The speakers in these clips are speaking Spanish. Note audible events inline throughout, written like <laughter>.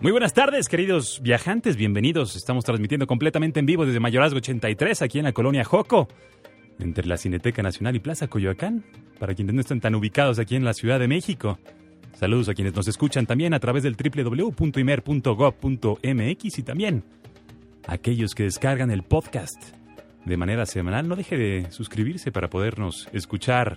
Muy buenas tardes, queridos viajantes, bienvenidos. Estamos transmitiendo completamente en vivo desde Mayorazgo 83, aquí en la colonia Joco, entre la Cineteca Nacional y Plaza Coyoacán, para quienes no están tan ubicados aquí en la Ciudad de México. Saludos a quienes nos escuchan también a través del www.imer.gov.mx y también a aquellos que descargan el podcast de manera semanal. No deje de suscribirse para podernos escuchar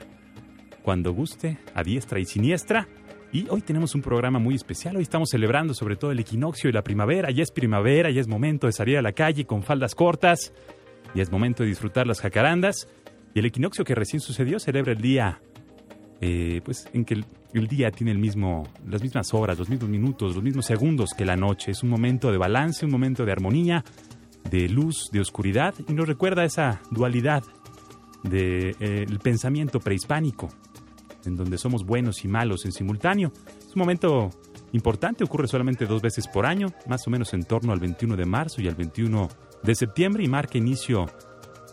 cuando guste, a diestra y siniestra. Y hoy tenemos un programa muy especial. Hoy estamos celebrando sobre todo el equinoccio y la primavera. Ya es primavera, ya es momento de salir a la calle con faldas cortas. Ya es momento de disfrutar las jacarandas. Y el equinoccio que recién sucedió celebra el día, eh, pues en que el, día tiene el mismo, las mismas horas, los mismos minutos, los mismos segundos que la noche. Es un momento de balance, un momento de armonía, de luz, de oscuridad. Y nos recuerda esa dualidad del de, eh, pensamiento prehispánico en donde somos buenos y malos en simultáneo. Es un momento importante, ocurre solamente dos veces por año, más o menos en torno al 21 de marzo y al 21 de septiembre y marca inicio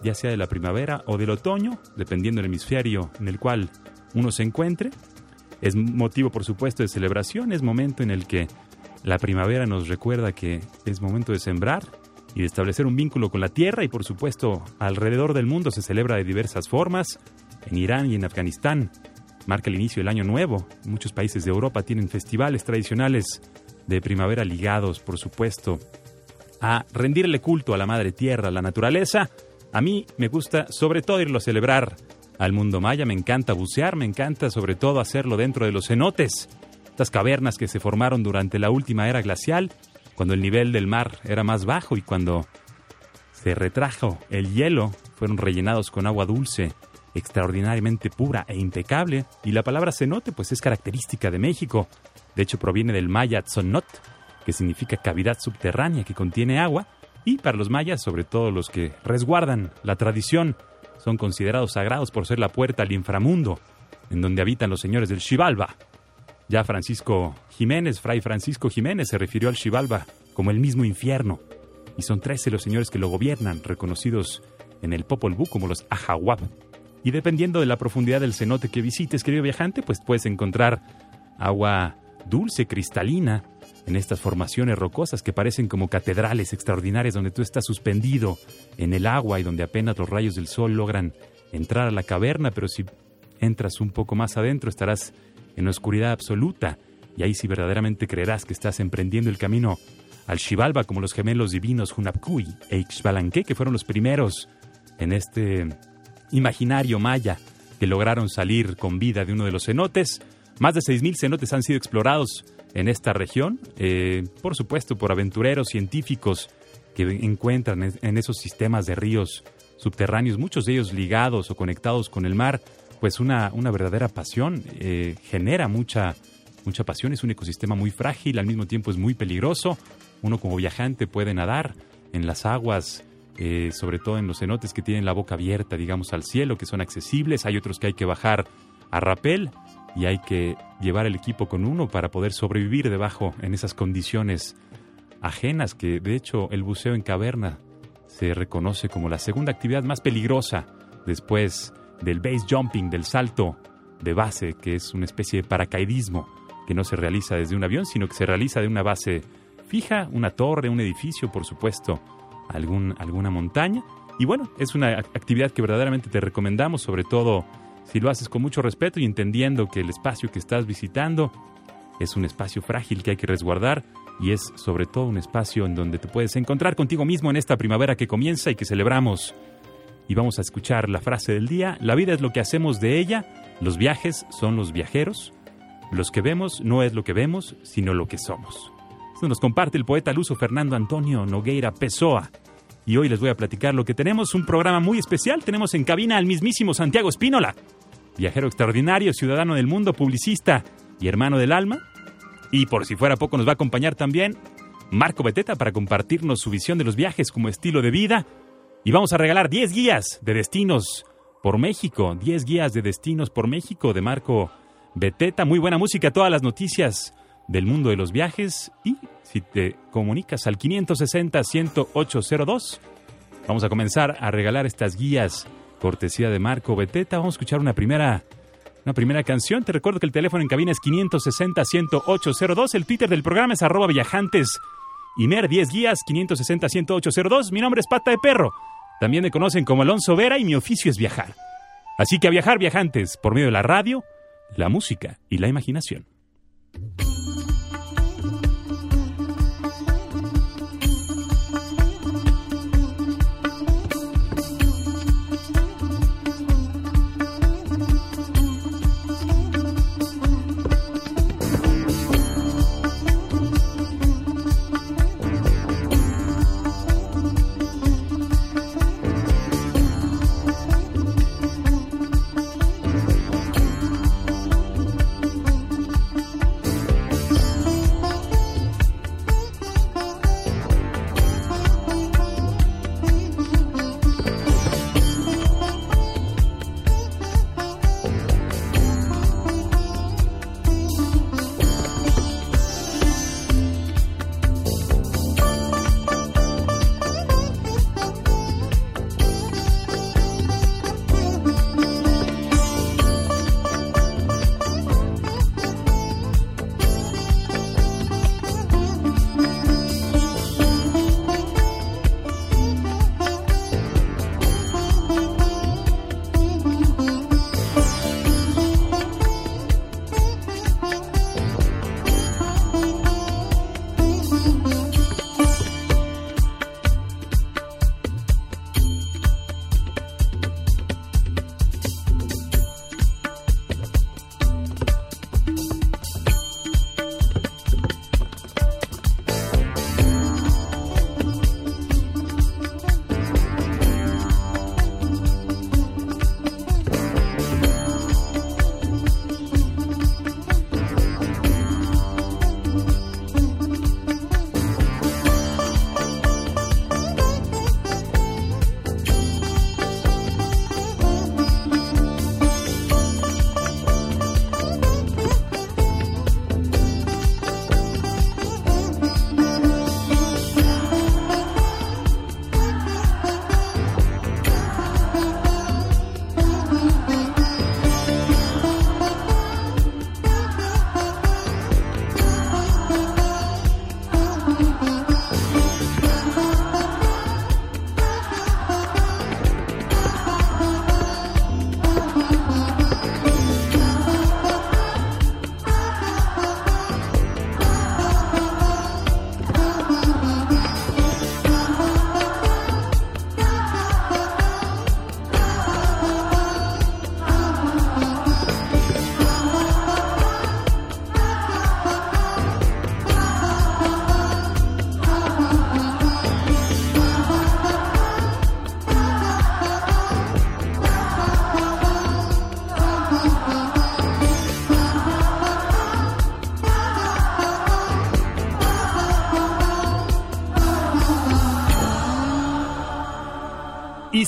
ya sea de la primavera o del otoño, dependiendo del hemisferio en el cual uno se encuentre. Es motivo, por supuesto, de celebración, es momento en el que la primavera nos recuerda que es momento de sembrar y de establecer un vínculo con la tierra y, por supuesto, alrededor del mundo se celebra de diversas formas. En Irán y en Afganistán marca el inicio del año nuevo. Muchos países de Europa tienen festivales tradicionales de primavera ligados, por supuesto, a rendirle culto a la madre tierra, a la naturaleza. A mí me gusta sobre todo irlo a celebrar al mundo maya, me encanta bucear, me encanta sobre todo hacerlo dentro de los cenotes, estas cavernas que se formaron durante la última era glacial, cuando el nivel del mar era más bajo y cuando se retrajo el hielo, fueron rellenados con agua dulce extraordinariamente pura e impecable, y la palabra cenote pues es característica de México. De hecho proviene del maya tzonot, que significa cavidad subterránea que contiene agua, y para los mayas, sobre todo los que resguardan la tradición, son considerados sagrados por ser la puerta al inframundo, en donde habitan los señores del Xibalba. Ya Francisco Jiménez, Fray Francisco Jiménez, se refirió al Xibalba como el mismo infierno, y son trece los señores que lo gobiernan, reconocidos en el Popol Vuh como los Ajahuab. Y dependiendo de la profundidad del cenote que visites, querido viajante, pues puedes encontrar agua dulce, cristalina, en estas formaciones rocosas que parecen como catedrales extraordinarias donde tú estás suspendido en el agua y donde apenas los rayos del sol logran entrar a la caverna, pero si entras un poco más adentro estarás en oscuridad absoluta. Y ahí sí verdaderamente creerás que estás emprendiendo el camino al Xibalba como los gemelos divinos Hunapkuy e Ixbalanque, que fueron los primeros en este imaginario maya que lograron salir con vida de uno de los cenotes. Más de 6.000 cenotes han sido explorados en esta región, eh, por supuesto por aventureros científicos que encuentran en esos sistemas de ríos subterráneos, muchos de ellos ligados o conectados con el mar, pues una, una verdadera pasión, eh, genera mucha, mucha pasión, es un ecosistema muy frágil, al mismo tiempo es muy peligroso, uno como viajante puede nadar en las aguas eh, sobre todo en los cenotes que tienen la boca abierta, digamos, al cielo, que son accesibles. Hay otros que hay que bajar a rapel y hay que llevar el equipo con uno para poder sobrevivir debajo en esas condiciones ajenas que de hecho el buceo en caverna se reconoce como la segunda actividad más peligrosa después del base jumping, del salto de base, que es una especie de paracaidismo que no se realiza desde un avión, sino que se realiza de una base fija, una torre, un edificio, por supuesto, algún, alguna montaña. Y bueno, es una actividad que verdaderamente te recomendamos, sobre todo si lo haces con mucho respeto y entendiendo que el espacio que estás visitando es un espacio frágil que hay que resguardar y es sobre todo un espacio en donde te puedes encontrar contigo mismo en esta primavera que comienza y que celebramos. Y vamos a escuchar la frase del día, la vida es lo que hacemos de ella, los viajes son los viajeros, los que vemos no es lo que vemos, sino lo que somos nos comparte el poeta luso Fernando Antonio Nogueira Pessoa. Y hoy les voy a platicar lo que tenemos, un programa muy especial. Tenemos en cabina al mismísimo Santiago Espínola, viajero extraordinario, ciudadano del mundo, publicista y hermano del alma. Y por si fuera poco, nos va a acompañar también Marco Beteta para compartirnos su visión de los viajes como estilo de vida. Y vamos a regalar 10 guías de destinos por México, 10 guías de destinos por México de Marco Beteta. Muy buena música, todas las noticias del mundo de los viajes. Y si te comunicas al 560-10802, vamos a comenzar a regalar estas guías cortesía de Marco Beteta. Vamos a escuchar una primera una primera canción. Te recuerdo que el teléfono en cabina es 560-10802. El Twitter del programa es arroba viajantes. Imer 10 guías 560-10802. Mi nombre es Pata de Perro. También me conocen como Alonso Vera y mi oficio es viajar. Así que a viajar viajantes por medio de la radio, la música y la imaginación.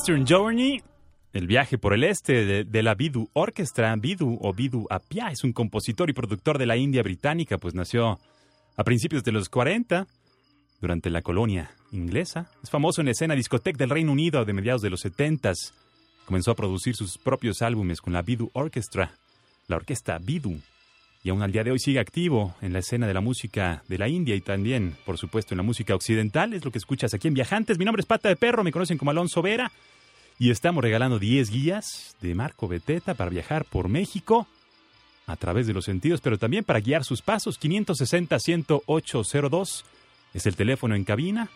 Journey, el viaje por el este de, la Bidu Orchestra. Bidu o Bidu Apia es un compositor y productor de la India británica, pues nació a principios de los 40, durante la colonia inglesa. Es famoso en la escena discoteca del Reino Unido de mediados de los 70. Comenzó a producir sus propios álbumes con la Bidu Orchestra, la orquesta Bidu, y aún al día de hoy sigue activo en la escena de la música de la India y también, por supuesto, en la música occidental. Es lo que escuchas aquí en Viajantes. Mi nombre es Pata de Perro, me conocen como Alonso Vera. Y estamos regalando 10 guías de Marco Beteta para viajar por México a través de los sentidos, pero también para guiar sus pasos. 560-10802 es el teléfono en cabina.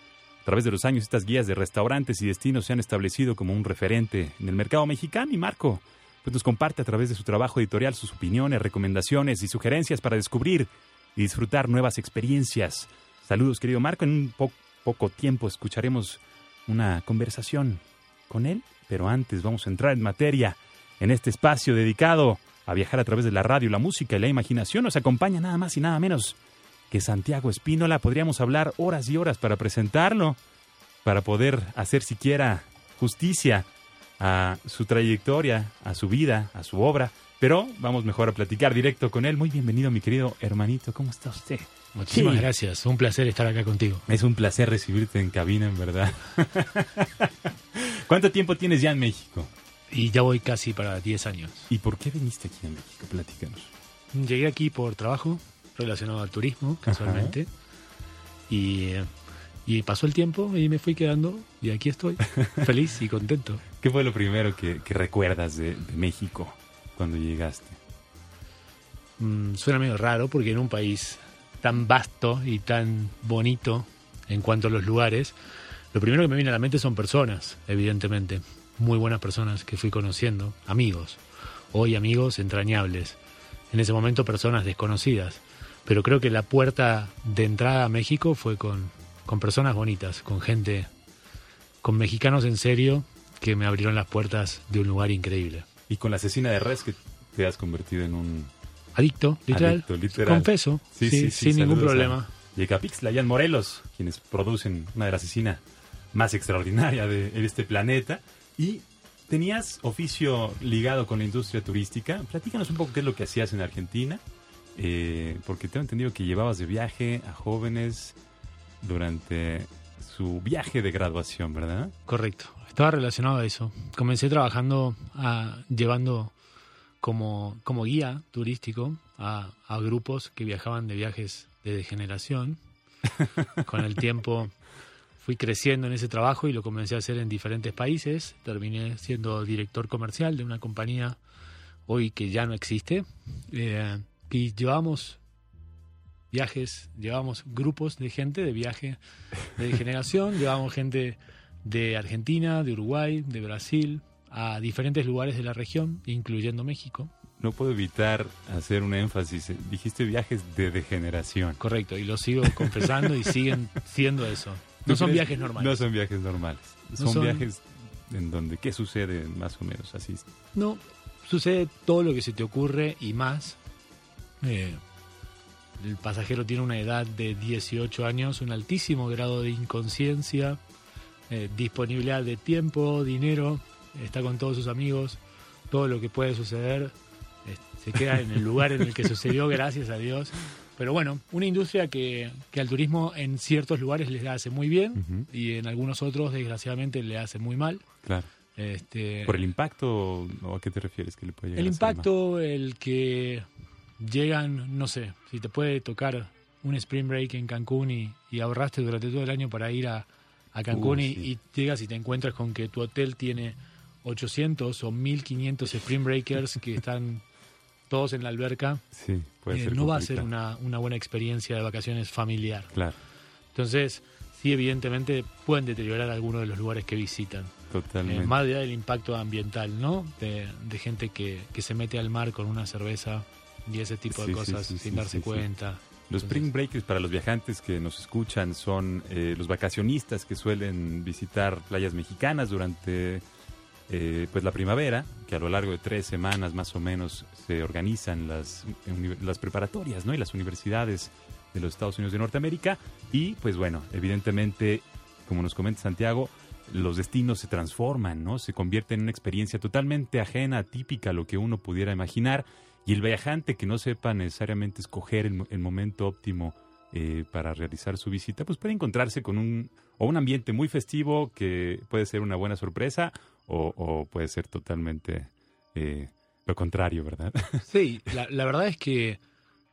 A través de los años, estas guías de restaurantes y destinos se han establecido como un referente en el mercado mexicano. Y Marco pues nos comparte a través de su trabajo editorial sus opiniones, recomendaciones y sugerencias para descubrir y disfrutar nuevas experiencias. Saludos, querido Marco. En un poco tiempo escucharemos una conversación con él, pero antes vamos a entrar en materia en este espacio dedicado a viajar a través de la radio, la música y la imaginación. Nos acompaña nada más y nada menos que Santiago Espínola. Podríamos hablar horas y horas para presentarlo, para poder hacer siquiera justicia a su trayectoria, a su vida, a su obra. Pero vamos mejor a platicar directo con él. Muy bienvenido, mi querido hermanito. ¿Cómo está usted? Muchísimas Sí. gracias. Un placer estar acá contigo. Es un placer recibirte en cabina, en verdad. <laughs> ¿Cuánto tiempo tienes ya en México? Y ya voy casi para 10 años. ¿Y por qué viniste aquí a México? Platícanos. Llegué aquí por trabajo relacionado al turismo, casualmente. Y, eh, y pasó el tiempo y me fui quedando y aquí estoy, <laughs> feliz y contento. ¿Qué fue lo primero que, que recuerdas de, de México cuando llegaste? Mm, suena medio raro porque en un país tan vasto y tan bonito en cuanto a los lugares, lo primero que me viene a la mente son personas, evidentemente. Muy buenas personas que fui conociendo, amigos. Hoy amigos entrañables. En ese momento personas desconocidas. Pero creo que la puerta de entrada a México fue con, con personas bonitas, con gente, con mexicanos en serio que me abrieron las puertas de un lugar increíble. Y con la asesina de res que te has convertido en un... Adicto, literal. Adicto, literal. Confeso, Sí, sí, sí, sí, sin ningún problema. Yecapixtla y en Morelos, quienes producen una de las asesinas más extraordinaria de, de este planeta. Y tenías oficio ligado con la industria turística. Platícanos un poco qué es lo que hacías en Argentina, eh, porque tengo entendido que llevabas de viaje a jóvenes durante su viaje de graduación, ¿verdad? Correcto. Estaba relacionado a eso. Comencé trabajando, a- llevando como, como guía turístico a, a grupos que viajaban de viajes de degeneración. <laughs> Con el tiempo fui creciendo en ese trabajo y lo comencé a hacer en diferentes países. Terminé siendo director comercial de una compañía hoy que ya no existe. Eh, y llevamos viajes, llevamos grupos de gente de viaje de degeneración, <laughs> llevamos gente de Argentina, de Uruguay, de Brasil, a diferentes lugares de la región, incluyendo México. No puedo evitar hacer un énfasis. Dijiste viajes de degeneración. Correcto, y lo sigo confesando y siguen siendo eso. ¿Tú No son viajes normales. No son viajes normales. No son, son- viajes en donde qué sucede más o menos así. No, sucede todo lo que se te ocurre y más. Eh, el pasajero tiene una edad de 18 años, un altísimo grado de inconsciencia, eh, disponibilidad de tiempo, dinero, está con todos sus amigos, todo lo que puede suceder eh, se queda en el lugar en el que sucedió, <laughs> gracias a Dios. Pero bueno, una industria que, que al turismo en ciertos lugares les hace muy bien y en algunos otros desgraciadamente le hace muy mal. Claro. Este, ¿Por el impacto o a qué te refieres que le puede llegar el a impacto, el que llegan, no sé, si te puede tocar un spring break en Cancún y, y ahorraste durante todo el año para ir a, a Cancún Uy, y, sí. y llegas y te encuentras con que tu hotel tiene 800 o 1500 spring breakers que están todos en la alberca? Sí, puede eh, ser no va a ser una, una buena experiencia de vacaciones familiar. Claro, Entonces, sí, evidentemente pueden deteriorar algunos de los lugares que visitan. totalmente. Eh, más allá del impacto ambiental, ¿no? De, de gente que, que se mete al mar con una cerveza y ese tipo de sí, cosas sí, sin darse cuenta. Los spring breakers para los viajantes que nos escuchan son eh, los vacacionistas que suelen visitar playas mexicanas durante eh, pues la primavera, que a lo largo de tres semanas más o menos se organizan las, las preparatorias ¿no? y las universidades de los Estados Unidos de Norteamérica. Y pues bueno, evidentemente, como nos comenta Santiago, los destinos se transforman, ¿no? Se convierten en una experiencia totalmente ajena, atípica a lo que uno pudiera imaginar. Y el viajante que no sepa necesariamente escoger el, mo- el momento óptimo eh, para realizar su visita, pues puede encontrarse con un, o un ambiente muy festivo que puede ser una buena sorpresa o, o puede ser totalmente eh, lo contrario, ¿verdad? <laughs> Sí, la, la verdad es que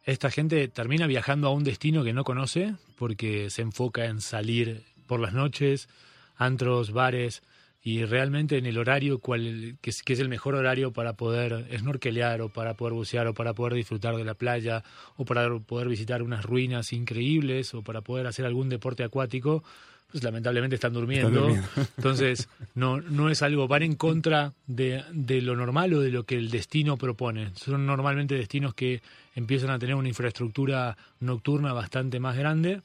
esta gente termina viajando a un destino que no conoce porque se enfoca en salir por las noches, antros, bares y realmente en el horario cual, que, es, que es el mejor horario para poder snorkelear o para poder bucear o para poder disfrutar de la playa o para poder visitar unas ruinas increíbles o para poder hacer algún deporte acuático, pues lamentablemente están durmiendo. durmiendo. <laughs> Entonces, no, no es algo, van en contra de, de lo normal o de lo que el destino propone. Son normalmente destinos que empiezan a tener una infraestructura nocturna bastante más grande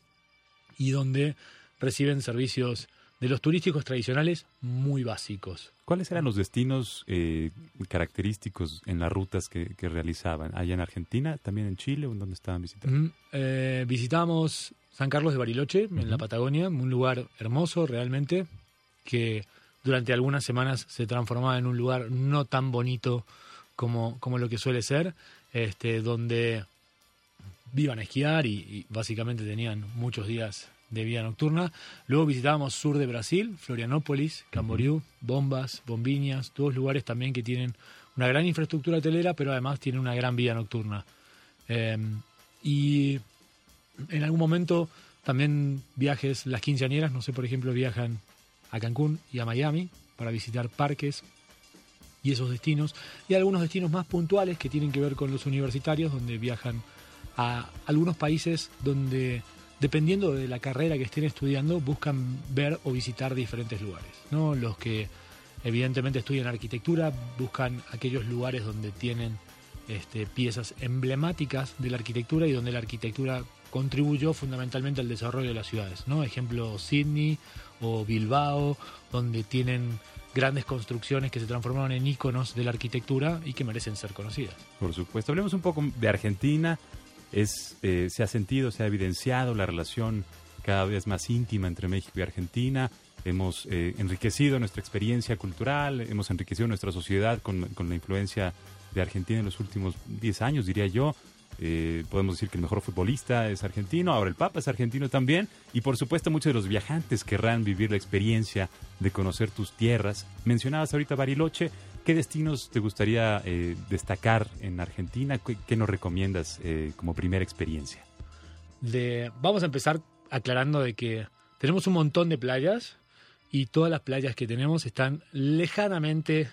y donde reciben servicios de los turísticos tradicionales muy básicos. ¿Cuáles eran los destinos eh, característicos en las rutas que, realizaban? ¿Allá en Argentina, también en Chile o en dónde estaban visitando? Eh, visitamos San Carlos de Bariloche, en la Patagonia, un lugar hermoso realmente, que durante algunas semanas se transformaba en un lugar no tan bonito como, como lo que suele ser, este, donde vivan a esquiar y básicamente tenían muchos días de vida nocturna. Luego visitábamos sur de Brasil, Florianópolis, Camboriú, Bombas, Bombiñas, todos lugares también que tienen una gran infraestructura hotelera, pero además tienen una gran vida nocturna. Em, y en algún momento también viajes, las quinceañeras, no sé, por ejemplo, viajan a Cancún y a Miami para visitar parques y esos destinos. Y algunos destinos más puntuales que tienen que ver con los universitarios, donde viajan a algunos países donde dependiendo de la carrera que estén estudiando, buscan ver o visitar diferentes lugares. ¿no? Los que evidentemente estudian arquitectura buscan aquellos lugares donde tienen este, piezas emblemáticas de la arquitectura y donde la arquitectura contribuyó fundamentalmente al desarrollo de las ciudades. Ejemplo, Sydney o Bilbao, donde tienen grandes construcciones que se transformaron en íconos de la arquitectura y que merecen ser conocidas. Por supuesto. Hablemos un poco de Argentina es, eh, se ha sentido, se ha evidenciado la relación cada vez más íntima entre México y Argentina. Hemos eh, enriquecido nuestra experiencia cultural, hemos enriquecido nuestra sociedad con, con la influencia de Argentina en los últimos 10 años, diría yo. Eh, podemos decir que el mejor futbolista es argentino, ahora el Papa es argentino también, y por supuesto muchos de los viajantes querrán vivir la experiencia de conocer tus tierras. Mencionabas ahorita Bariloche, ¿qué destinos te gustaría eh, destacar en Argentina? ¿Qué, nos recomiendas eh, como primera experiencia? vamos a empezar aclarando de que tenemos un montón de playas, y todas las playas que tenemos están lejanamente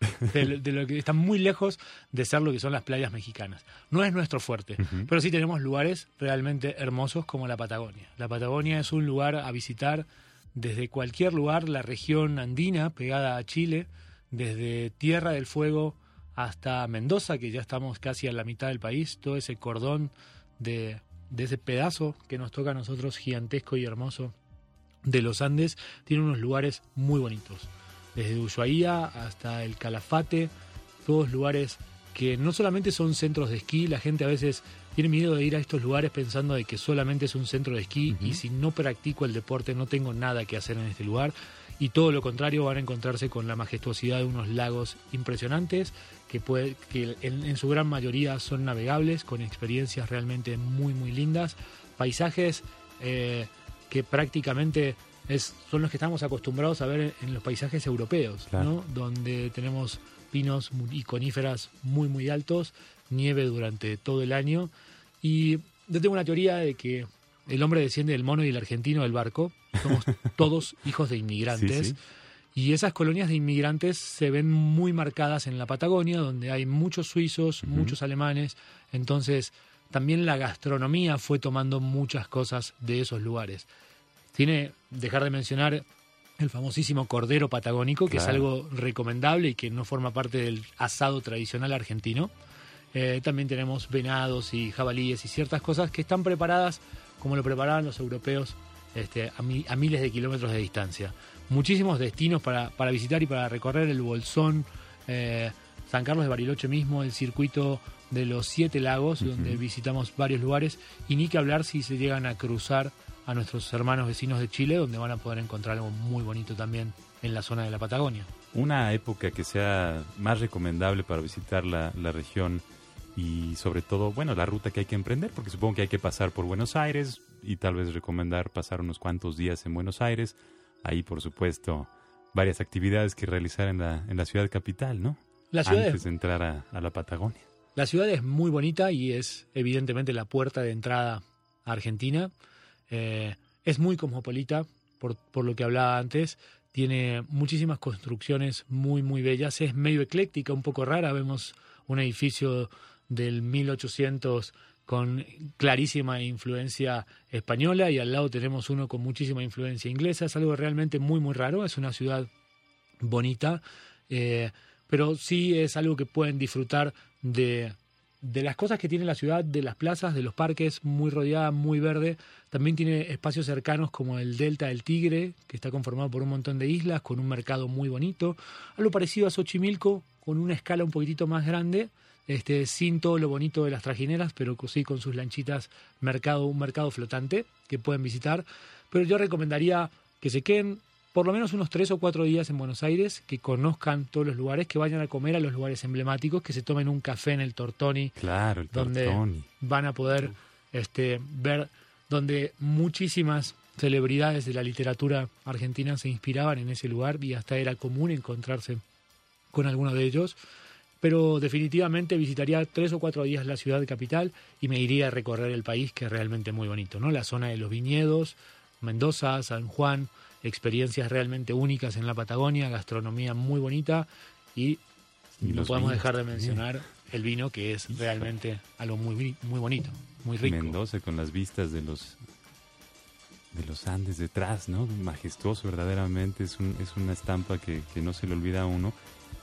<laughs> de, lo que están muy lejos de ser lo que son las playas mexicanas. No es nuestro fuerte, pero sí tenemos lugares realmente hermosos como la Patagonia. La Patagonia es un lugar a visitar desde cualquier lugar, la región andina pegada a Chile, desde Tierra del Fuego hasta Mendoza, que ya estamos casi a la mitad del país, todo ese cordón de, de ese pedazo que nos toca a nosotros gigantesco y hermoso de los Andes tiene unos lugares muy bonitos. Desde Ushuaia hasta el Calafate, todos lugares que no solamente son centros de esquí, la gente a veces tiene miedo de ir a estos lugares pensando de que solamente es un centro de esquí y si no practico el deporte no tengo nada que hacer en este lugar y todo lo contrario van a encontrarse con la majestuosidad de unos lagos impresionantes que, puede, que en, su gran mayoría son navegables con experiencias realmente muy muy lindas, paisajes eh, que prácticamente es, son los que estamos acostumbrados a ver en los paisajes europeos, donde tenemos pinos y coníferas muy muy altos, nieve durante todo el año. Y yo tengo una teoría de que el hombre desciende del mono y el argentino del barco, somos <laughs> todos hijos de inmigrantes. Y esas colonias de inmigrantes se ven muy marcadas en la Patagonia, donde hay muchos suizos, muchos alemanes. Entonces, también la gastronomía fue tomando muchas cosas de esos lugares. Tiene, dejar de mencionar el famosísimo cordero patagónico, que es algo recomendable y que no forma parte del asado tradicional argentino. Eh, también tenemos venados y jabalíes y ciertas cosas que están preparadas como lo preparaban los europeos este, a, miles de kilómetros de distancia. Muchísimos destinos para, visitar y para recorrer el Bolsón, eh, San Carlos de Bariloche mismo, el circuito de los siete lagos, donde visitamos varios lugares, y ni que hablar si se llegan a cruzar a nuestros hermanos vecinos de Chile, donde van a poder encontrar algo muy bonito también en la zona de la Patagonia. Una época que sea más recomendable para visitar la, región y sobre todo, bueno, la ruta que hay que emprender, porque supongo que hay que pasar por Buenos Aires y tal vez recomendar pasar unos cuantos días en Buenos Aires. Ahí, por supuesto, varias actividades que realizar en la, en la ciudad capital, ¿no? La ciudad Antes de entrar a la Patagonia. La ciudad es muy bonita y es evidentemente la puerta de entrada a Argentina. Eh, es muy cosmopolita, por, por, lo que hablaba antes. Tiene muchísimas construcciones muy, muy bellas. Es medio ecléctica, un poco rara. Vemos un edificio del 1800 con clarísima influencia española y al lado tenemos uno con muchísima influencia inglesa. Es algo realmente muy, muy raro. Es una ciudad bonita, eh, pero sí es algo que pueden disfrutar de de las cosas que tiene la ciudad, de las plazas, de los parques, muy rodeada, muy verde. También tiene espacios cercanos como el Delta del Tigre, que está conformado por un montón de islas, con un mercado muy bonito. Algo parecido a Xochimilco, con una escala un poquitito más grande, este, sin todo lo bonito de las trajineras, pero sí con sus lanchitas, mercado, un mercado flotante que pueden visitar. Pero yo recomendaría que se queden por lo menos unos tres o cuatro días en Buenos Aires, que conozcan todos los lugares, que vayan a comer a los lugares emblemáticos, que se tomen un café en el Tortoni. Claro, el donde Tortoni. van a poder este, ver donde muchísimas celebridades de la literatura argentina se inspiraban en ese lugar y hasta era común encontrarse con alguno de ellos. Pero definitivamente visitaría tres o cuatro días la ciudad capital y me iría a recorrer el país, que es realmente muy bonito, ¿no? La zona de los viñedos, Mendoza, San Juan, experiencias realmente únicas en la Patagonia, gastronomía muy bonita y, no podemos vinos dejar de mencionar el vino que es realmente algo muy muy bonito, muy rico. Mendoza con las vistas de los de los Andes detrás, ¿no? Majestuoso verdaderamente, es, un- es una estampa que, que no se le olvida a uno.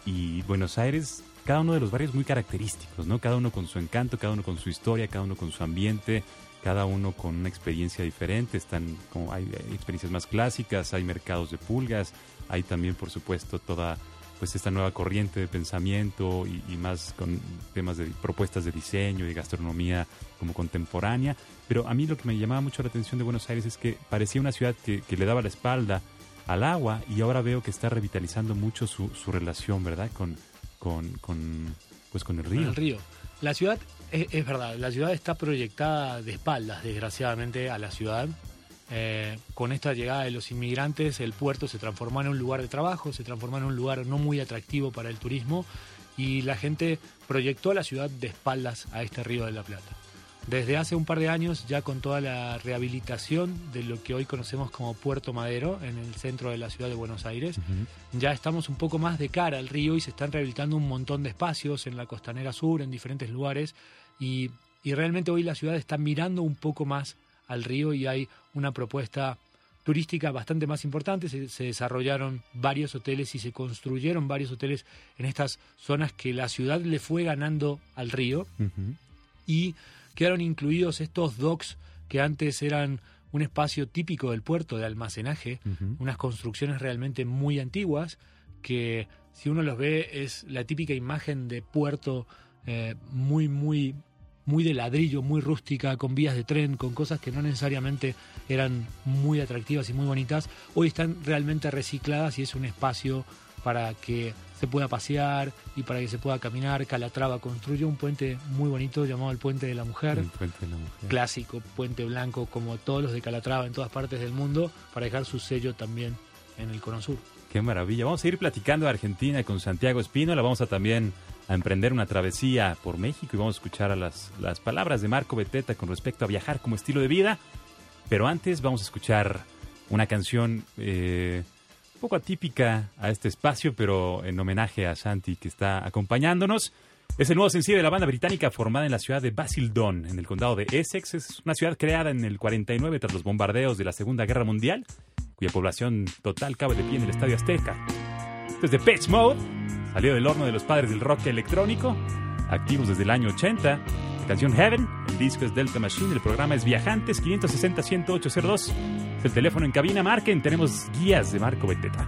Y Buenos Aires, cada uno de los barrios muy característicos, ¿no? Cada uno con su encanto, cada uno con su historia, cada uno con su ambiente, cada uno con una experiencia diferente. Están como hay, experiencias más clásicas, hay mercados de pulgas, hay también, por supuesto, toda pues esta nueva corriente de pensamiento y, y más con temas de propuestas de diseño y gastronomía como contemporánea. Pero a mí lo que me llamaba mucho la atención de Buenos Aires es que parecía una ciudad que, que le daba la espalda al agua y ahora veo que está revitalizando mucho su, su relación, ¿verdad? Con, con, con, pues con el con río. el río. La ciudad, es, es verdad, la ciudad está proyectada de espaldas, desgraciadamente, a la ciudad. Eh, con esta llegada de los inmigrantes, el puerto se transformó en un lugar de trabajo, se transformó en un lugar no muy atractivo para el turismo y la gente proyectó la ciudad de espaldas a este río de la Plata. Desde hace un par de años, ya con toda la rehabilitación de lo que hoy conocemos como Puerto Madero, en el centro de la ciudad de Buenos Aires, Ujú. ya estamos un poco más de cara al río y se están rehabilitando un montón de espacios en la costanera sur, en diferentes lugares, y, y realmente hoy la ciudad está mirando un poco más al río y hay una propuesta turística bastante más importante. Se, se desarrollaron varios hoteles y se construyeron varios hoteles en estas zonas que la ciudad le fue ganando al río Ujú. y quedaron incluidos estos docks que antes eran un espacio típico del puerto de almacenaje, unas construcciones realmente muy antiguas que si uno los ve es la típica imagen de puerto eh, muy muy muy de ladrillo, muy rústica, con vías de tren, con cosas que no necesariamente eran muy atractivas y muy bonitas, hoy están realmente recicladas y es un espacio para que se pueda pasear y para que se pueda caminar. Calatrava construyó un puente muy bonito llamado el Puente de la Mujer El puente de la mujer. clásico, puente blanco, como todos los de Calatrava en todas partes del mundo, para dejar su sello también en el Cono Sur. Qué maravilla. Vamos a ir platicando de Argentina con Santiago Espino. La vamos a también a emprender una travesía por México y vamos a escuchar a las, las palabras de Marco Beteta con respecto a viajar como estilo de vida. Pero antes vamos a escuchar una canción eh, poco atípica a este espacio, pero en homenaje a Santi que está acompañándonos. Es el nuevo sencillo de la banda británica formada en la ciudad de Basildon, en el condado de Essex. Es una ciudad creada en el 49 tras los bombardeos de la Segunda Guerra Mundial, cuya población total cabe de pie en el Estadio Azteca. Desde Pets Mode, salió del horno de los padres del rock electrónico, activos desde el año 80. La canción Heaven, disco es Delta Machine, el programa es Viajantes 560-10802. Es el teléfono en cabina, marquen, tenemos guías de Marco Beteta.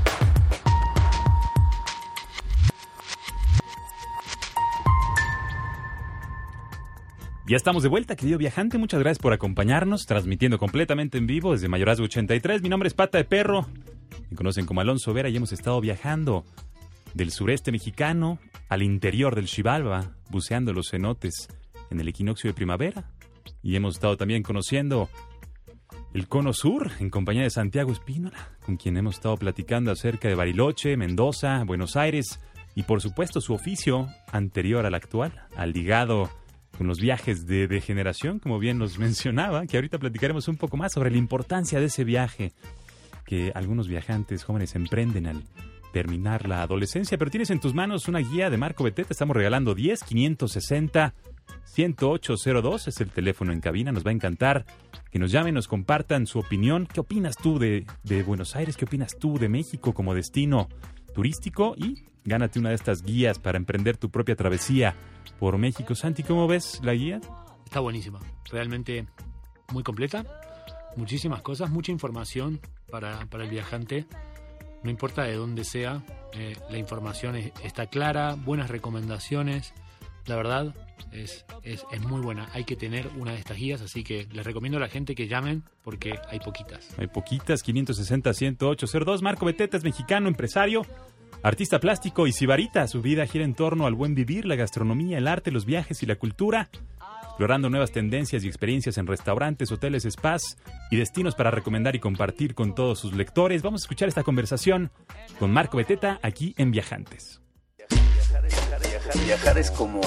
Ya estamos de vuelta, querido viajante. Muchas gracias por acompañarnos, transmitiendo completamente en vivo desde Mayorazgo 83. Mi nombre es Pata de Perro. Me conocen como Alonso Vera y hemos estado viajando del sureste mexicano al interior del Xibalba, buceando los cenotes en el equinoccio de primavera. Y hemos estado también conociendo el Cono Sur en compañía de Santiago Espínola, con quien hemos estado platicando acerca de Bariloche, Mendoza, Buenos Aires y por supuesto su oficio anterior al actual, al ligado con los viajes de degeneración, como bien nos <laughs> mencionaba, que ahorita platicaremos un poco más sobre la importancia de ese viaje que algunos viajantes jóvenes emprenden al terminar la adolescencia. Pero tienes en tus manos una guía de Marco Beteta, estamos regalando 10 560 10802, es el teléfono en cabina, nos va a encantar que nos llamen, nos compartan su opinión. ¿Qué opinas tú de, de Buenos Aires? ¿Qué opinas tú de México como destino turístico? Y gánate una de estas guías para emprender tu propia travesía por México. Santi, ¿cómo ves la guía? Está buenísima, realmente muy completa, muchísimas cosas, mucha información para, para el viajante, no importa de dónde sea, eh, la información es- está clara, buenas recomendaciones, la verdad es, es, es muy buena, hay que tener una de estas guías, así que les recomiendo a la gente que llamen porque hay poquitas. Hay poquitas, 560-10802. Marco Beteta es mexicano, empresario, artista plástico y sibarita. Su vida gira en torno al buen vivir, la gastronomía, el arte, los viajes y la cultura. Explorando nuevas tendencias y experiencias en restaurantes, hoteles, spas y destinos para recomendar y compartir con todos sus lectores. Vamos a escuchar esta conversación con Marco Beteta aquí en Viajantes. Viajar, es como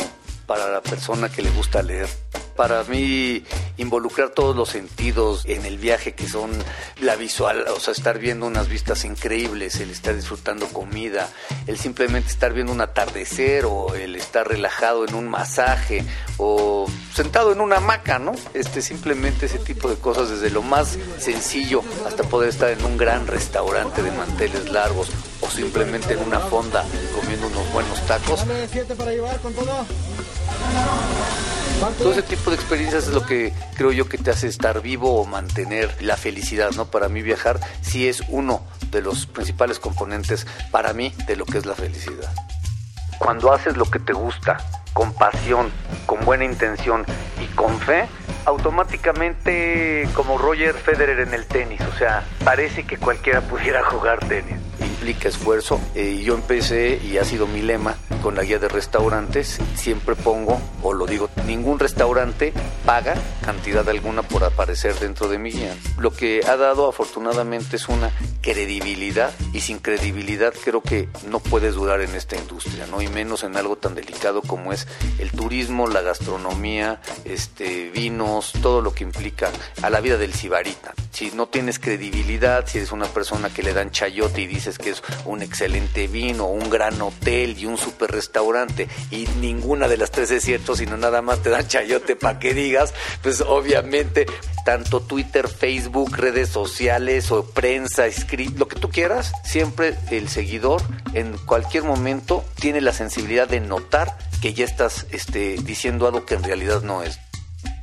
para la persona que le gusta leer. Para mí, involucrar todos los sentidos en el viaje, que son la visual, o sea, estar viendo unas vistas increíbles, el estar disfrutando comida, el simplemente estar viendo un atardecer, o el estar relajado en un masaje, o sentado en una hamaca, ¿no? Este, simplemente ese tipo de cosas, desde lo más sencillo hasta poder estar en un gran restaurante de manteles largos, o simplemente en una fonda comiendo unos buenos tacos. Todo ese tipo de experiencias es lo que creo yo que te hace estar vivo o mantener la felicidad, ¿no? Para mí viajar sí es uno de los principales componentes para mí de lo que es la felicidad. Cuando haces lo que te gusta, con pasión, con buena intención y con fe, automáticamente como Roger Federer en el tenis, o sea, parece que cualquiera pudiera <laughs> jugar tenis. Implica esfuerzo eh, yo empecé y ha sido mi lema con la guía de restaurantes, siempre pongo, o lo digo, ningún restaurante paga cantidad alguna por aparecer dentro de mi guía. Lo que ha dado afortunadamente es una credibilidad y sin credibilidad creo que no puedes durar en esta industria, ¿no? Y menos en algo tan delicado como es el turismo, la gastronomía, este, vinos, todo lo que implica a la vida del sibarita. Si no tienes credibilidad, si eres una persona que le dan chayote y dices que es un excelente vino, un gran hotel y un super restaurante y ninguna de las tres es cierto, sino nada más te dan chayote para que digas, pues obviamente tanto Twitter, Facebook, redes sociales o prensa, script, lo que tú quieras, siempre el seguidor en cualquier momento tiene la sensibilidad de notar que ya estás este, diciendo algo que en realidad no es.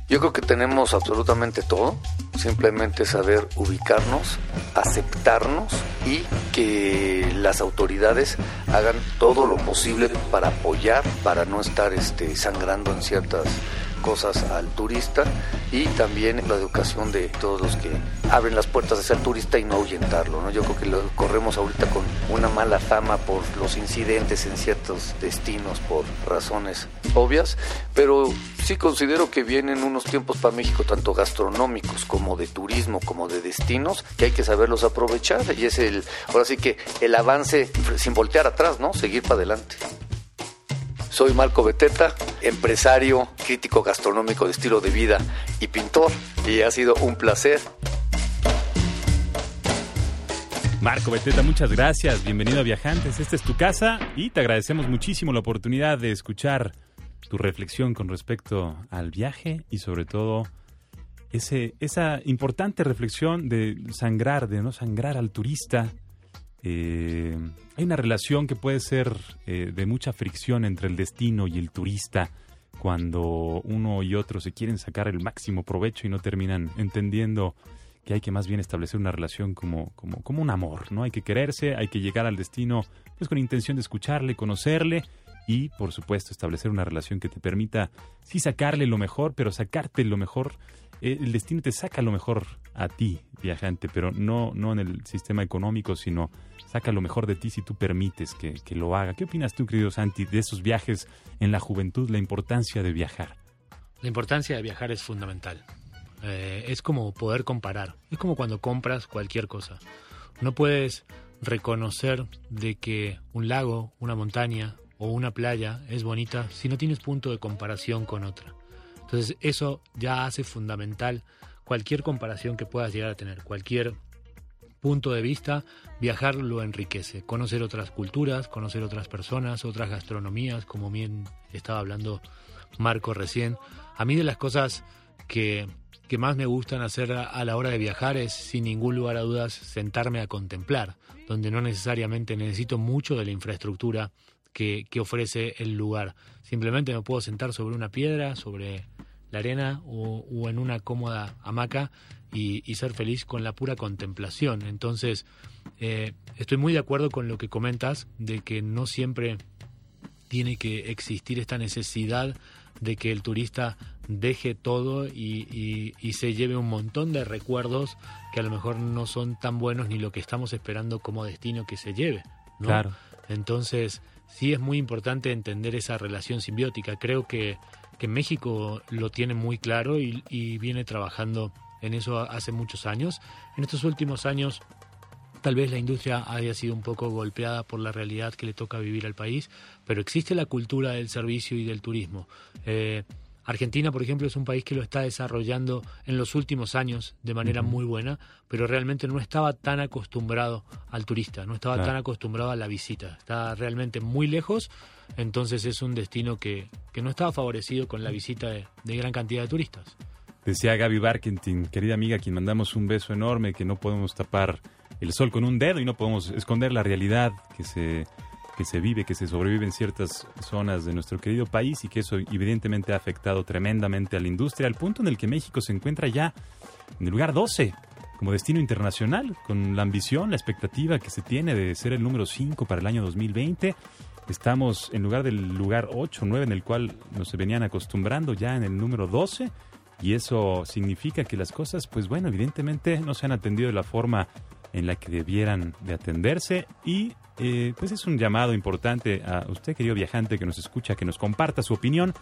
Yo creo que tenemos absolutamente todo, simplemente saber ubicarnos, aceptarnos y que las autoridades hagan todo lo posible para apoyar, para no estar este, sangrando en ciertas cosas al turista y también la educación de todos los que abren las puertas hacia el turista y no ahuyentarlo. ¿no? Yo creo que lo corremos ahorita con una mala fama por los incidentes en ciertos destinos por razones obvias, pero sí considero que vienen unos tiempos para México tanto gastronómicos como de turismo como de destinos que hay que saberlos aprovechar y es el ahora sí que el avance sin voltear atrás, ¿no? Seguir para adelante. Soy Marco Beteta, empresario, crítico gastronómico de estilo de vida y pintor. Y ha sido un placer. Marco Beteta, muchas gracias. Bienvenido a Viajantes. Esta es tu casa y te agradecemos muchísimo la oportunidad de escuchar tu reflexión con respecto al viaje y sobre todo ese, esa importante reflexión de sangrar, de no sangrar al turista. Eh, hay una relación que puede ser eh, de mucha fricción entre el destino y el turista cuando uno y otro se quieren sacar el máximo provecho y no terminan entendiendo que hay que más bien establecer una relación como, como, como un amor, ¿no? Hay que quererse, hay que llegar al destino pues con intención de escucharle, conocerle y por supuesto establecer una relación que te permita sí sacarle lo mejor, pero sacarte lo mejor. Eh, el destino te saca lo mejor a ti, viajante, pero no, no en el sistema económico, sino saca lo mejor de ti si tú permites que, que lo haga. ¿Qué opinas tú, querido Santi, de esos viajes en la juventud, la importancia de viajar? La importancia de viajar es fundamental. Eh, es como poder comparar. Es como cuando compras cualquier cosa. No puedes reconocer de que un lago, una montaña o una playa es bonita si no tienes punto de comparación con otra. Entonces eso ya hace fundamental cualquier comparación que puedas llegar a tener, cualquier punto de vista, viajar lo enriquece, conocer otras culturas, conocer otras personas, otras gastronomías, como bien estaba hablando Marco recién. A mí de las cosas que, que más me gustan hacer a, la hora de viajar es, sin ningún lugar a dudas, sentarme a contemplar, donde no necesariamente necesito mucho de la infraestructura que, que ofrece el lugar. Simplemente me puedo sentar sobre una piedra, sobre la arena o, o en una cómoda hamaca y, y ser feliz con la pura contemplación. Entonces, eh, estoy muy de acuerdo con lo que comentas de que no siempre tiene que existir esta necesidad de que el turista deje todo y, y- y se lleve un montón de recuerdos que a lo mejor no son tan buenos ni lo que estamos esperando como destino que se lleve. ¿no? Claro. Entonces, sí es muy importante entender esa relación simbiótica. Creo que, México lo tiene muy claro y, y viene trabajando en eso hace muchos años. En estos últimos años, tal vez la industria haya sido un poco golpeada por la realidad que le toca vivir al país, pero existe la cultura del servicio y del turismo. Eh, Argentina, por ejemplo, es un país que lo está desarrollando en los últimos años de manera muy buena, pero realmente no estaba tan acostumbrado al turista, no estaba Claro. tan acostumbrado a la visita. Está realmente muy lejos, entonces es un destino que, que no estaba favorecido con la visita de, de gran cantidad de turistas. Decía Gaby Barkentin, querida amiga, a quien mandamos un beso enorme, que no podemos tapar el sol con un dedo y no podemos esconder la realidad que se, que se vive, que se sobrevive en ciertas zonas de nuestro querido país y que eso evidentemente ha afectado tremendamente a la industria, al punto en el que México se encuentra ya en el lugar 12 como destino internacional, con la ambición, la expectativa que se tiene de ser el número 5 para el año 2020. Estamos en lugar del lugar 8 o 9 en el cual nos venían acostumbrando ya en el número 12 y eso significa que las cosas, pues bueno, evidentemente no se han atendido de la forma en la que debieran de atenderse y eh, pues es un llamado importante a usted, querido viajante que nos escucha, que nos comparta su opinión.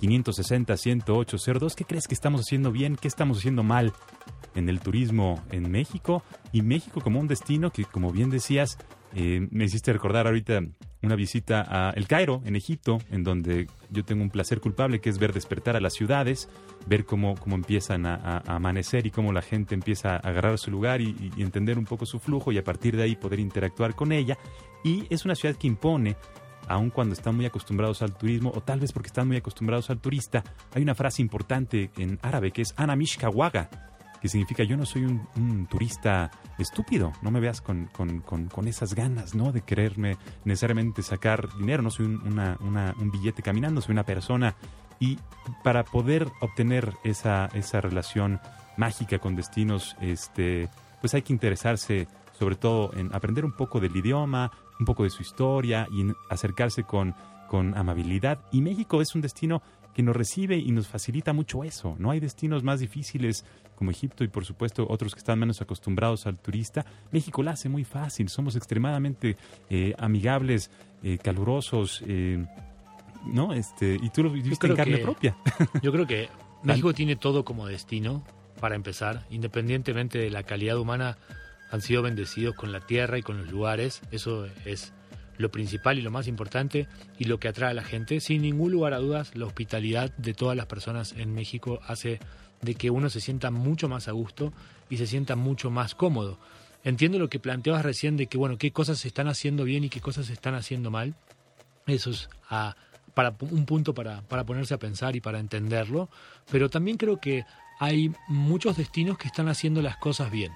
560-10802, ¿qué crees que estamos haciendo bien? ¿Qué estamos haciendo mal en el turismo en México? Y México como un destino que, como bien decías, eh, me hiciste recordar ahorita una visita a El Cairo, en Egipto, en donde yo tengo un placer culpable que es ver despertar a las ciudades, ver cómo, cómo empiezan a, amanecer y cómo la gente empieza a agarrar su lugar y, y entender un poco su flujo y a partir de ahí poder interactuar con ella. Y es una ciudad que impone, aun cuando están muy acostumbrados al turismo, o tal vez porque están muy acostumbrados al turista, hay una frase importante en árabe que es Anamishkawaga, que significa yo no soy un, turista estúpido, no me veas con, con- con- con esas ganas, ¿no? De quererme necesariamente sacar dinero, no soy un, un billete caminando, soy una persona. Y para poder obtener esa, esa relación mágica con destinos, este, pues hay que interesarse sobre todo en aprender un poco del idioma, un poco de su historia y acercarse con, con amabilidad. Y México es un destino que nos recibe y nos facilita mucho eso. No hay destinos más difíciles como Egipto y por supuesto otros que están menos acostumbrados al turista. México la hace muy fácil, somos extremadamente eh, amigables, eh, calurosos, eh, ¿no? Este, y tú lo viviste en carne que- propia. <laughs> Yo creo que México tiene todo como destino, para empezar, independientemente de la calidad humana, han sido bendecidos con la tierra y con los lugares, eso es lo principal y lo más importante y lo que atrae a la gente. Sin ningún lugar a dudas, la hospitalidad de todas las personas en México hace de que uno se sienta mucho más a gusto y se sienta mucho más cómodo. Entiendo lo que planteabas recién de que, bueno, qué cosas se están haciendo bien y qué cosas se están haciendo mal. Eso es a para pu- un punto para, para ponerse a pensar y para entenderlo, pero también creo que hay muchos destinos que están haciendo las cosas bien.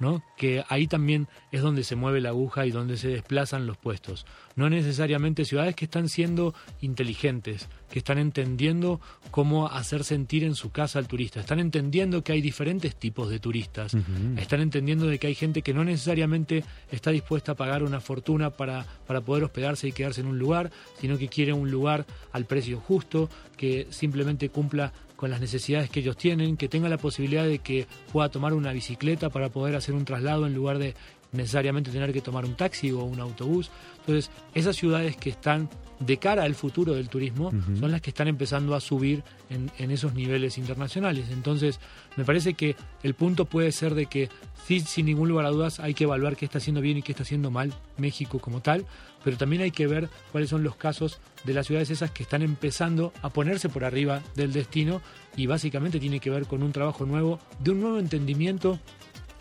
¿No? que ahí también es donde se mueve la aguja y donde se desplazan los puestos. No necesariamente ciudades que están siendo inteligentes, que están entendiendo cómo hacer sentir en su casa al turista, están entendiendo que hay diferentes tipos de turistas, están entendiendo de que hay gente que no necesariamente está dispuesta a pagar una fortuna para, para poder hospedarse y quedarse en un lugar, sino que quiere un lugar al precio justo, que simplemente cumpla con las necesidades que ellos tienen, que tenga la posibilidad de que pueda tomar una bicicleta para poder hacer un traslado en lugar de necesariamente tener que tomar un taxi o un autobús. Entonces, esas ciudades que están de cara al futuro del turismo son las que están empezando a subir en, en esos niveles internacionales. Entonces, me parece que el punto puede ser de que sí, sin ningún lugar a dudas, hay que evaluar qué está haciendo bien y qué está haciendo mal México como tal, pero también hay que ver cuáles son los casos de las ciudades esas que están empezando a ponerse por arriba del destino y básicamente tiene que ver con un trabajo nuevo, de un nuevo entendimiento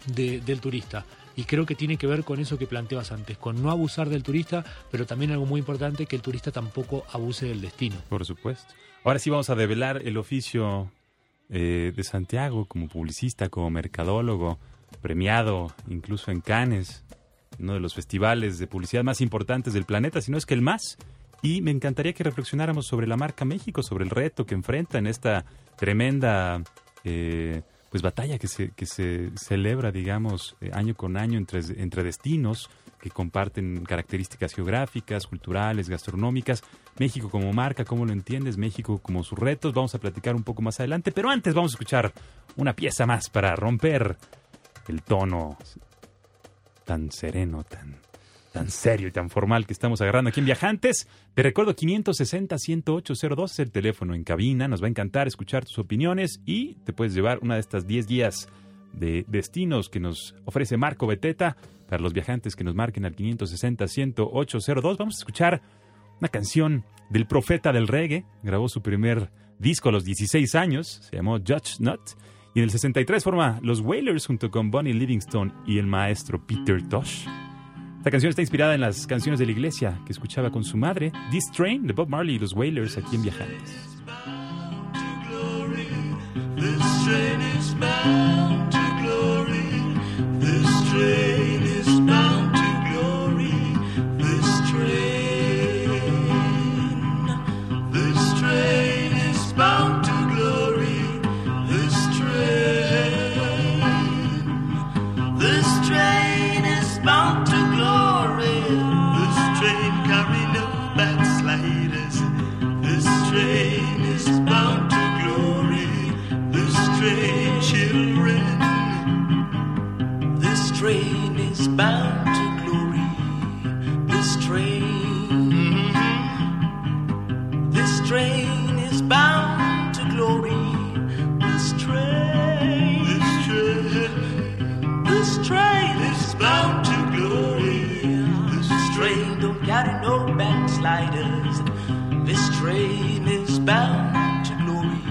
de- del turista. Y creo que tiene que ver con eso que planteabas antes, con no abusar del turista, pero también algo muy importante, que el turista tampoco abuse del destino. Por supuesto. Ahora sí vamos a develar el oficio eh, de Santiago como publicista, como mercadólogo, premiado incluso en Cannes, uno de los festivales de publicidad más importantes del planeta, si no es que el más. Y me encantaría que reflexionáramos sobre la marca México, sobre el reto que enfrenta en esta tremenda eh, pues batalla que se, que se celebra, digamos, eh, año con año entre, entre destinos que comparten características geográficas, culturales, gastronómicas. México como marca, ¿cómo lo entiendes? México como sus retos. Vamos a platicar un poco más adelante, pero antes vamos a escuchar una pieza más para romper el tono tan sereno, tan, tan serio y tan formal que estamos agarrando aquí en Viajantes. Te recuerdo 560-10802 es el teléfono en cabina. Nos va a encantar escuchar tus opiniones y te puedes llevar una de estas 10 guías de destinos que nos ofrece Marco Beteta para los viajantes que nos marquen al 560-10802. Vamos a escuchar una canción del profeta del reggae. Grabó su primer disco a los 16 años, se llamó Judge Not. Y en el 63 forma los Wailers junto con Bonnie Livingstone y el maestro Peter Tosh. Esta canción está inspirada en las canciones de la iglesia que escuchaba con su madre, This Train de Bob Marley y los Wailers aquí en Viajantes. Bound to glory.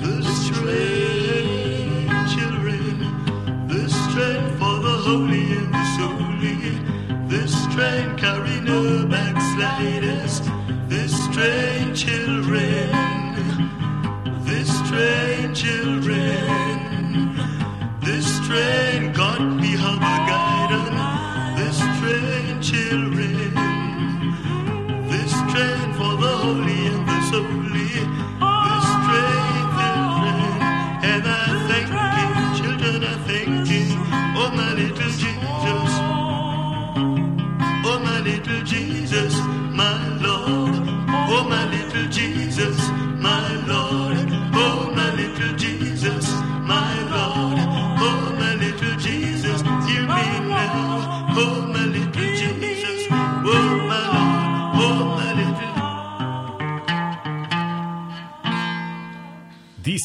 This train, children. This train for the holy and the holy. This train carry no backsliders. This train, children. This train, children. This train,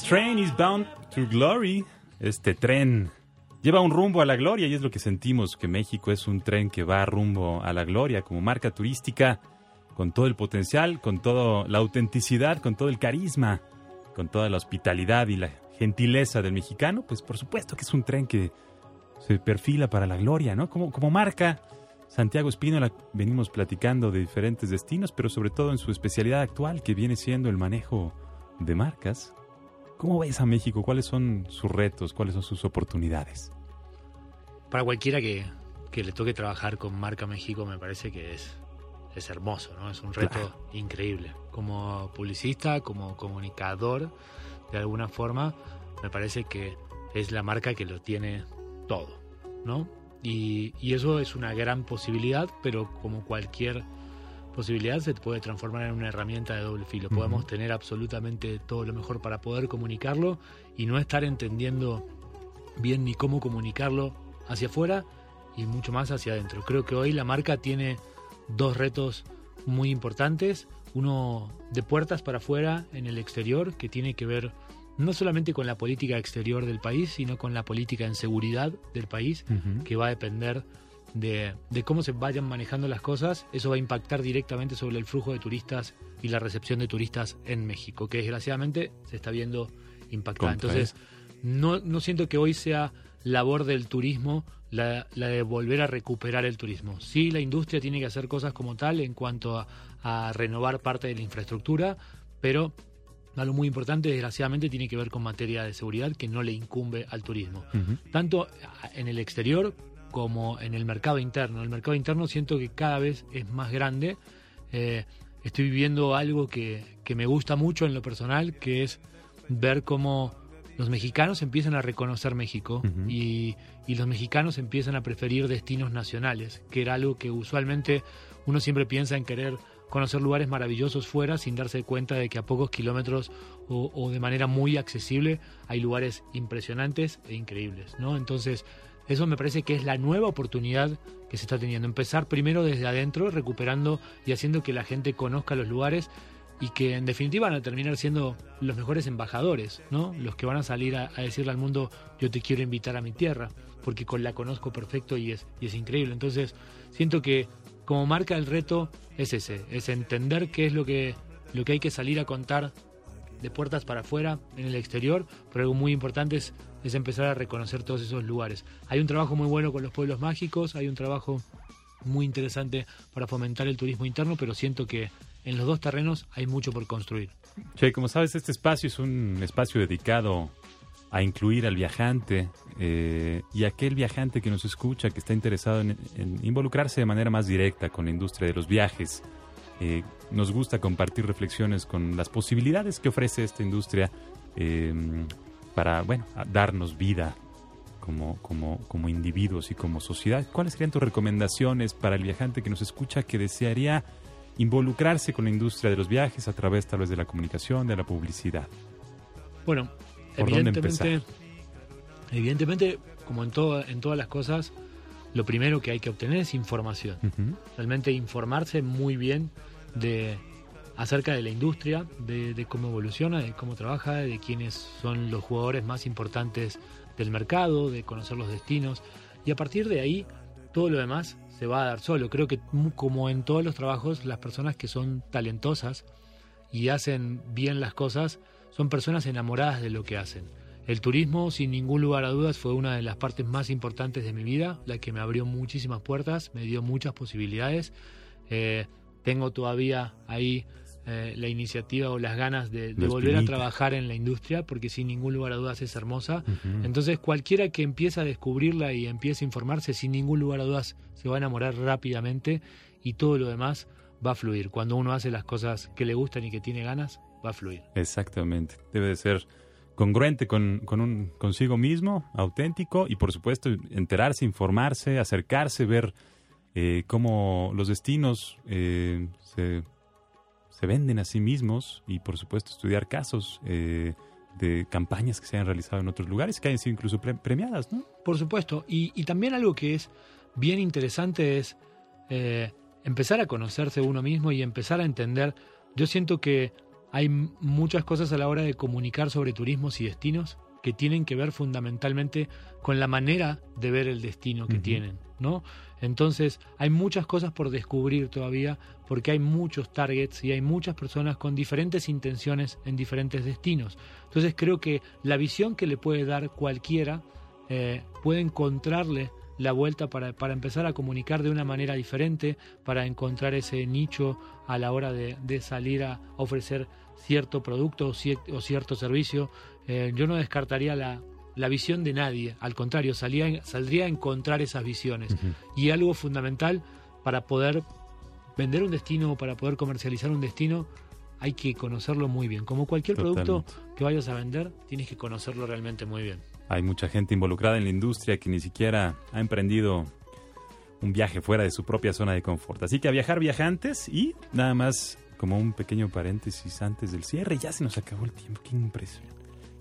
train is bound to glory. Este tren lleva un rumbo a la gloria y es lo que sentimos, que México es un tren que va rumbo a la gloria como marca turística, con todo el potencial, con toda la autenticidad, con todo el carisma, con toda la hospitalidad y la gentileza del mexicano, pues por supuesto que es un tren que se perfila para la gloria, ¿no? Como, como marca, Santiago Espínola, venimos platicando de diferentes destinos, pero sobre todo en su especialidad actual, que viene siendo el manejo de marcas. ¿Cómo ves a México? ¿Cuáles son sus retos? ¿Cuáles son sus oportunidades? Para cualquiera que, que le toque trabajar con Marca México, me parece que es, es hermoso, ¿no? Es un reto Claro. increíble. Como publicista, como comunicador, de alguna forma, me parece que es la marca que lo tiene todo, ¿no? Y, y eso es una gran posibilidad, pero como cualquier posibilidad se puede transformar en una herramienta de doble filo. Podemos tener absolutamente todo lo mejor para poder comunicarlo y no estar entendiendo bien ni cómo comunicarlo hacia afuera y mucho más hacia adentro. Creo que hoy la marca tiene dos retos muy importantes. Uno de puertas para afuera en el exterior, que tiene que ver no solamente con la política exterior del país, sino con la política en seguridad del país, que va a depender de, de cómo se vayan manejando las cosas. Eso va a impactar directamente sobre el flujo de turistas y la recepción de turistas en México, que desgraciadamente se está viendo impactada. Entonces, no, no siento que hoy sea labor del turismo la, la de volver a recuperar el turismo. Sí, la industria tiene que hacer cosas como tal en cuanto a, a renovar parte de la infraestructura, pero algo muy importante, desgraciadamente, tiene que ver con materia de seguridad que no le incumbe al turismo. Tanto en el exterior como en el mercado interno. El mercado interno siento que cada vez es más grande. Eh, estoy viviendo algo que, que me gusta mucho en lo personal, que es ver cómo los mexicanos empiezan a reconocer México Ujú. y, y los mexicanos empiezan a preferir destinos nacionales, que era algo que usualmente uno siempre piensa en querer conocer lugares maravillosos fuera sin darse cuenta de que a pocos kilómetros o, o de manera muy accesible hay lugares impresionantes e increíbles, ¿no? Entonces, eso me parece que es la nueva oportunidad que se está teniendo. Empezar primero desde adentro, recuperando y haciendo que la gente conozca los lugares y que en definitiva van a terminar siendo los mejores embajadores, ¿no? Los que van a salir a, a decirle al mundo, yo te quiero invitar a mi tierra, porque con la conozco perfecto y es, y es increíble. Entonces, siento que como marca el reto es ese, es entender qué es lo que, lo que hay que salir a contar de puertas para afuera, en el exterior, pero algo muy importante es, es empezar a reconocer todos esos lugares. Hay un trabajo muy bueno con los pueblos mágicos, hay un trabajo muy interesante para fomentar el turismo interno, pero siento que en los dos terrenos hay mucho por construir. Che, como sabes, este espacio es un espacio dedicado a incluir al viajante eh, y aquel viajante que nos escucha, que está interesado en, en involucrarse de manera más directa con la industria de los viajes. Eh, nos gusta compartir reflexiones con las posibilidades que ofrece esta industria eh, para, bueno, darnos vida como, como, como individuos y como sociedad. ¿Cuáles serían tus recomendaciones para el viajante que nos escucha que desearía involucrarse con la industria de los viajes a través tal vez de la comunicación, de la publicidad? Bueno, ¿Por dónde evidentemente, evidentemente, como en, todo, en todas las cosas, lo primero que hay que obtener es información. Realmente informarse muy bien de acerca de la industria, de, de cómo evoluciona, de cómo trabaja, de quiénes son los jugadores más importantes del mercado, de conocer los destinos y a partir de ahí todo lo demás se va a dar solo. Creo que mu- como en todos los trabajos, las personas que son talentosas y hacen bien las cosas son personas enamoradas de lo que hacen. El turismo, sin ningún lugar a dudas, fue una de las partes más importantes de mi vida, la que me abrió muchísimas puertas, me dio muchas posibilidades. Eh, tengo todavía ahí eh, la iniciativa o las ganas de, volver a trabajar en la industria, porque sin ningún lugar a dudas es hermosa. Entonces cualquiera que empiece a descubrirla y empiece a informarse, sin ningún lugar a dudas se va a enamorar rápidamente y todo lo demás va a fluir. Cuando uno hace las cosas que le gustan y que tiene ganas, va a fluir. Exactamente. Debe de ser congruente con, con un consigo mismo, auténtico y por supuesto enterarse, informarse, acercarse, ver eh, cómo los destinos eh, se, se venden a sí mismos y por supuesto estudiar casos eh, de campañas que se hayan realizado en otros lugares que hayan sido incluso pre- premiadas. Por supuesto. Y, y también algo que es bien interesante es eh, empezar a conocerse uno mismo y empezar a entender. Yo siento que hay muchas cosas a la hora de comunicar sobre turismos y destinos que tienen que ver fundamentalmente con la manera de ver el destino que tienen, ¿no? Entonces, hay muchas cosas por descubrir todavía porque hay muchos targets y hay muchas personas con diferentes intenciones en diferentes destinos. Entonces, creo que la visión que le puede dar cualquiera eh, puede encontrarle la vuelta para, para empezar a comunicar de una manera diferente, para encontrar ese nicho a la hora de, de salir a ofrecer cierto producto o, cier- o cierto servicio. Eh, yo no descartaría la, la visión de nadie, al contrario, salía, saldría a encontrar esas visiones. Y algo fundamental para poder vender un destino, para poder comercializar un destino, hay que conocerlo muy bien. Como cualquier producto que vayas a vender, tienes que conocerlo realmente muy bien. Hay mucha gente involucrada en la industria que ni siquiera ha emprendido un viaje fuera de su propia zona de confort. Así que a viajar viajantes y nada más como un pequeño paréntesis antes del cierre, ya se nos acabó el tiempo, qué impresión.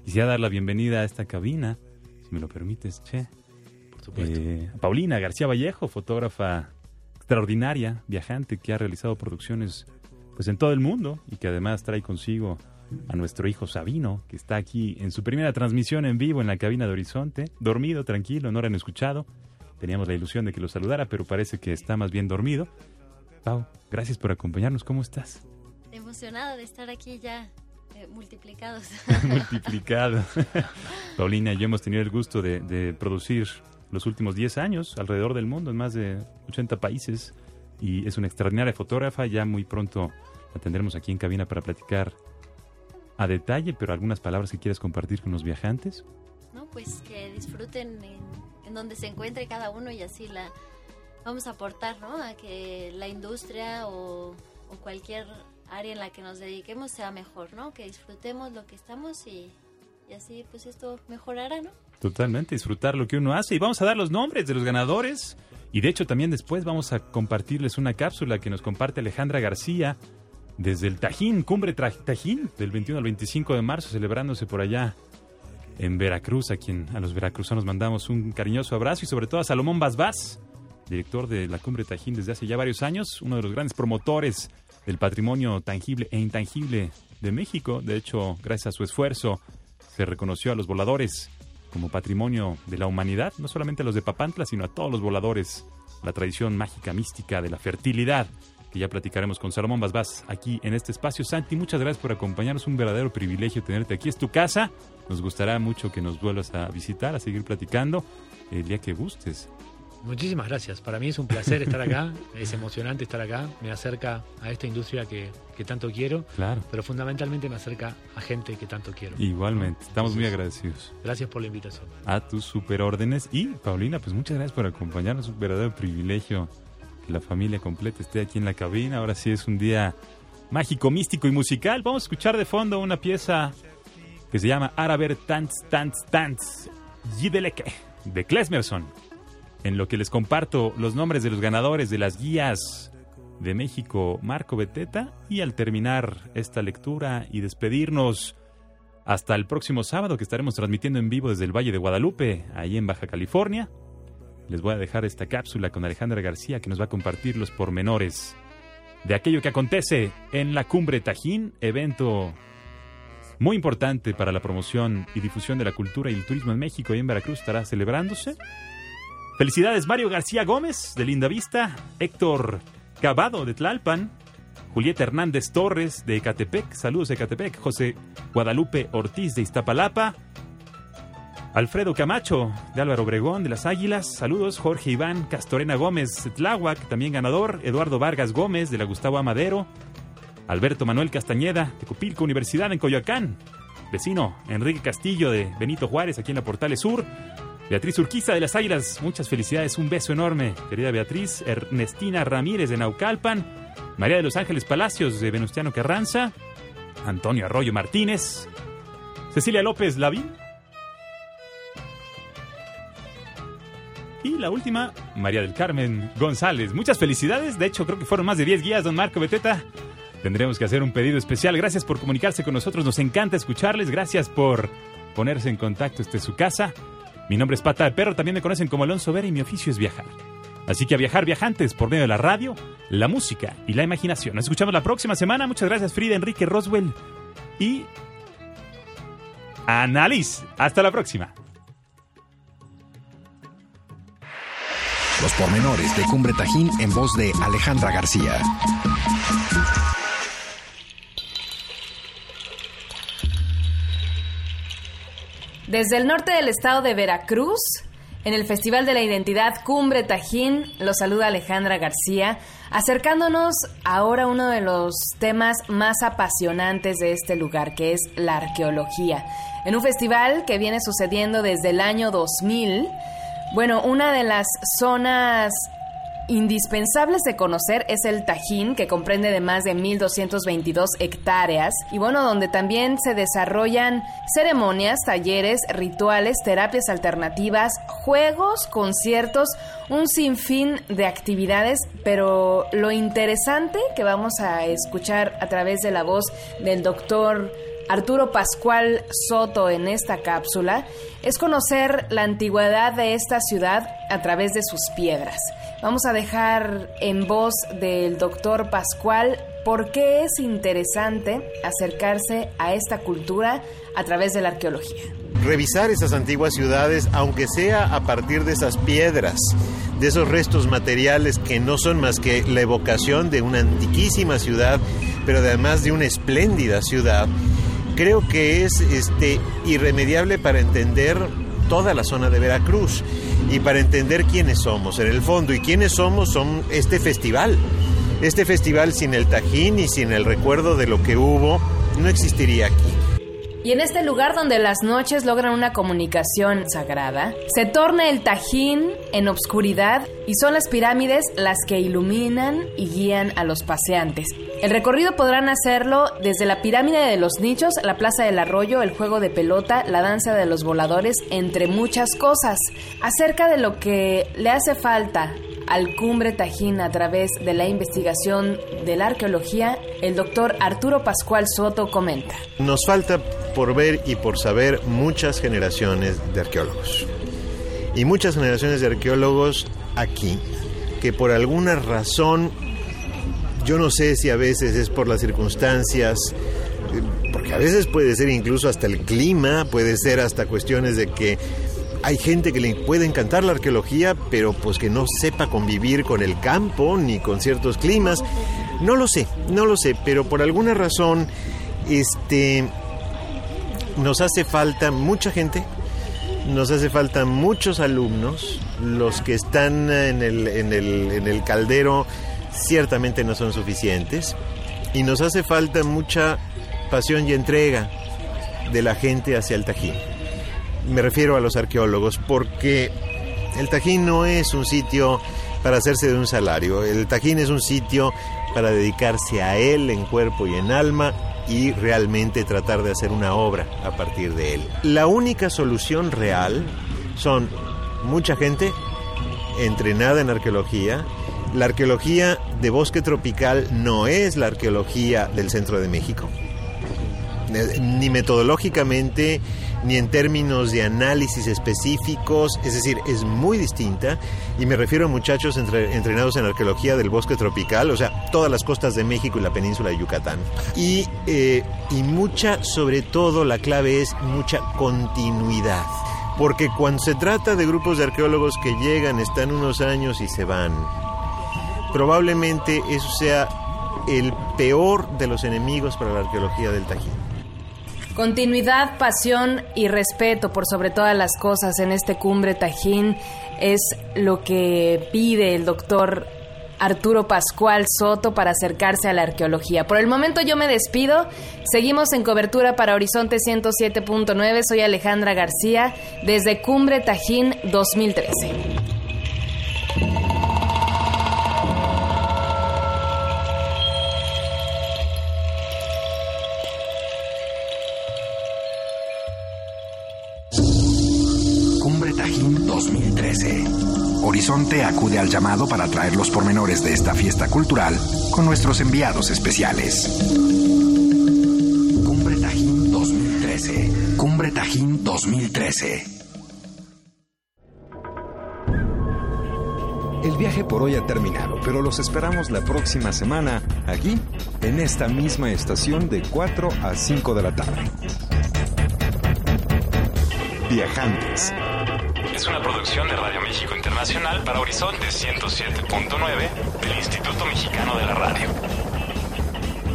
Quisiera dar la bienvenida a esta cabina, si me lo permites, Che. Por supuesto. Eh, a Paulina García Vallejo, fotógrafa extraordinaria, viajante, que ha realizado producciones pues en todo el mundo y que además trae consigo a nuestro hijo Sabino, que está aquí en su primera transmisión en vivo en la cabina de Horizonte, dormido, tranquilo, no lo han escuchado. Teníamos la ilusión de que lo saludara, pero parece que está más bien dormido. Pau, gracias por acompañarnos. ¿Cómo estás? Emocionada de estar aquí ya eh, multiplicados. <laughs> <laughs> Multiplicado. <laughs> Paulina y yo hemos tenido el gusto de, de producir los últimos 10 años alrededor del mundo, en más de 80 países. Y es una extraordinaria fotógrafa. Ya muy pronto la tendremos aquí en cabina para platicar a detalle, pero algunas palabras que quieras compartir con los viajantes. ¿no? Pues que disfruten en, en donde se encuentre cada uno y así la vamos a aportar, ¿no? A que la industria o, o cualquier área en la que nos dediquemos sea mejor, ¿no? Que disfrutemos lo que estamos y, y así pues esto mejorará, ¿no? Totalmente, disfrutar lo que uno hace. Y vamos a dar los nombres de los ganadores. Y de hecho también después vamos a compartirles una cápsula que nos comparte Alejandra García desde el Tajín, Cumbre Tajín, del 21 al 25 de marzo, celebrándose por allá en Veracruz, a quien a los veracruzanos mandamos un cariñoso abrazo y sobre todo a Salomón Basbás, director de la Cumbre Tajín desde hace ya varios años, uno de los grandes promotores del patrimonio tangible e intangible de México. De hecho, gracias a su esfuerzo, se reconoció a los voladores como patrimonio de la humanidad, no solamente a los de Papantla, sino a todos los voladores, la tradición mágica, mística de la fertilidad, que ya platicaremos con Salomón Basbás aquí en este espacio. Santi, muchas gracias por acompañarnos, un verdadero privilegio tenerte aquí. Es tu casa, nos gustará mucho que nos vuelvas a visitar, a seguir platicando el día que gustes. Muchísimas gracias. Para mí es un placer estar acá. <laughs> Es emocionante estar acá. Me acerca a esta industria que, que tanto quiero, Claro. pero fundamentalmente me acerca a gente que tanto quiero. Igualmente, estamos muy agradecidos Gracias por la invitación. a tus superórdenes. Y Paulina, pues muchas gracias por acompañarnos, un verdadero privilegio la familia completa esté aquí en la cabina. Ahora sí es un día mágico, místico y musical. Vamos a escuchar de fondo una pieza que se llama Araber Tants Tants Tants Yideleke de Klesmerson. En lo que les comparto los nombres de los ganadores de las guías de México, Marco Beteta. Y al terminar esta lectura y despedirnos hasta el próximo sábado que estaremos transmitiendo en vivo desde el Valle de Guadalupe, ahí en Baja California. Les voy a dejar esta cápsula con Alejandra García que nos va a compartir los pormenores de aquello que acontece en la Cumbre Tajín, evento muy importante para la promoción y difusión de la cultura y el turismo en México y en Veracruz. Estará celebrándose. Felicidades Mario García Gómez de Linda Vista, Héctor Cavado de Tlalpan, Julieta Hernández Torres de Ecatepec, saludos de Ecatepec, José Guadalupe Ortiz de Iztapalapa, Alfredo Camacho de Álvaro Obregón de las Águilas, saludos Jorge Iván Castorena Gómez Tláhuac, también ganador, Eduardo Vargas Gómez de la Gustavo Amadero, Alberto Manuel Castañeda de Cupilco Universidad en Coyoacán, vecino Enrique Castillo de Benito Juárez aquí en la Portales Sur, Beatriz Urquiza de las Águilas, muchas felicidades, un beso enorme, querida Beatriz, Ernestina Ramírez de Naucalpan, María de los Ángeles Palacios de Venustiano Carranza, Antonio Arroyo Martínez, Cecilia López Lavín, y la última, María del Carmen González. Muchas felicidades, de hecho creo que fueron más de 10 guías, don Marco Beteta. Tendremos que hacer un pedido especial. Gracias por comunicarse con nosotros, nos encanta escucharles. Gracias por ponerse en contacto, este es su casa. Mi nombre es Pata de Perro, también me conocen como Alonso Vera y mi oficio es viajar. Así que a viajar viajantes por medio de la radio, la música y la imaginación. Nos escuchamos la próxima semana. Muchas gracias Frida, Enrique, Roswell y Annalise. Hasta la próxima. Los pormenores de Cumbre Tajín en voz de Alejandra García. Desde el norte del estado de Veracruz, En el Festival de la Identidad Cumbre Tajín, los saluda Alejandra García, acercándonos ahora a uno de los temas más apasionantes de este lugar, que es la arqueología. En un festival que viene sucediendo desde el año 2000, bueno, una de las zonas indispensables de conocer es el Tajín, que comprende de más de 1.222 hectáreas, y bueno, donde también se desarrollan ceremonias, talleres, rituales, terapias alternativas, juegos, conciertos, un sinfín de actividades, pero lo interesante que vamos a escuchar a través de la voz del doctor Arturo Pascual Soto en esta cápsula es conocer la antigüedad de esta ciudad a través de sus piedras. Vamos a dejar en voz del doctor Pascual por qué es interesante acercarse a esta cultura a través de la arqueología. Revisar esas antiguas ciudades, aunque sea a partir de esas piedras, de esos restos materiales que no son más que la evocación de una antiquísima ciudad, pero además de una espléndida ciudad, creo que es este, irremediable para entender toda la zona de Veracruz y para entender quiénes somos en el fondo. Y quiénes somos son este festival. Este festival sin el Tajín y sin el recuerdo de lo que hubo no existiría aquí. Y en este lugar donde las noches logran una comunicación sagrada, se torna el Tajín en obscuridad y son las pirámides las que iluminan y guían a los paseantes. El recorrido podrán hacerlo desde la pirámide de los nichos, la plaza del arroyo, el juego de pelota, la danza de los voladores, entre muchas cosas. Acerca de lo que le hace falta al Cumbre Tajín a través de la investigación de la arqueología, el doctor Arturo Pascual Soto comenta. Nos falta por ver y por saber muchas generaciones de arqueólogos. Y muchas generaciones de arqueólogos aquí, que por alguna razón, yo no sé si a veces es por las circunstancias, porque a veces puede ser incluso hasta el clima, puede ser hasta cuestiones de que hay gente que le puede encantar la arqueología, pero pues que no sepa convivir con el campo ni con ciertos climas. No lo sé, no lo sé, pero por alguna razón, este, nos hace falta mucha gente, nos hace falta muchos alumnos, los que están en el, en el, en el caldero ciertamente no son suficientes, y nos hace falta mucha pasión y entrega de la gente hacia el Tajín. Me refiero a los arqueólogos, porque el Tajín no es un sitio para hacerse de un salario, el Tajín es un sitio para dedicarse a él en cuerpo y en alma y realmente tratar de hacer una obra a partir de él. La única solución real son mucha gente entrenada en arqueología. La arqueología de bosque tropical no es la arqueología del centro de México, Eh, ni metodológicamente, ni en términos de análisis específicos, es decir, es muy distinta y me refiero a muchachos entre- entrenados en arqueología del bosque tropical, o sea, todas las costas de México y la península de Yucatán. Y, eh, y mucha, sobre todo, la clave es mucha continuidad. Porque cuando se trata de grupos de arqueólogos que llegan, están unos años y se van, probablemente eso sea el peor de los enemigos para la arqueología del Tajín. Continuidad, pasión y respeto por sobre todas las cosas en este cumbre Tajín es lo que pide el doctor Arturo Pascual Soto para acercarse a la arqueología. Por el momento yo me despido. Seguimos en cobertura para Horizonte 107.9. Soy Alejandra García desde Cumbre Tajín 2013. Horizonte acude al llamado para traer los pormenores de esta fiesta cultural con nuestros enviados especiales. Cumbre Tajín 2013. Cumbre Tajín 2013. El viaje por hoy ha terminado, pero los esperamos la próxima semana aquí, en esta misma estación de 4 a 5 de la tarde. Viajantes. Es una producción de Radio México Internacional para Horizonte 107.9 del Instituto Mexicano de la Radio.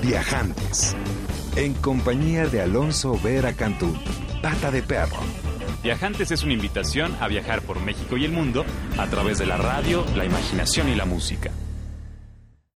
Viajantes. En compañía de Alonso Vera Cantú, Pata de Perro. Viajantes es una invitación a viajar por México y el mundo a través de la radio, la imaginación y la música.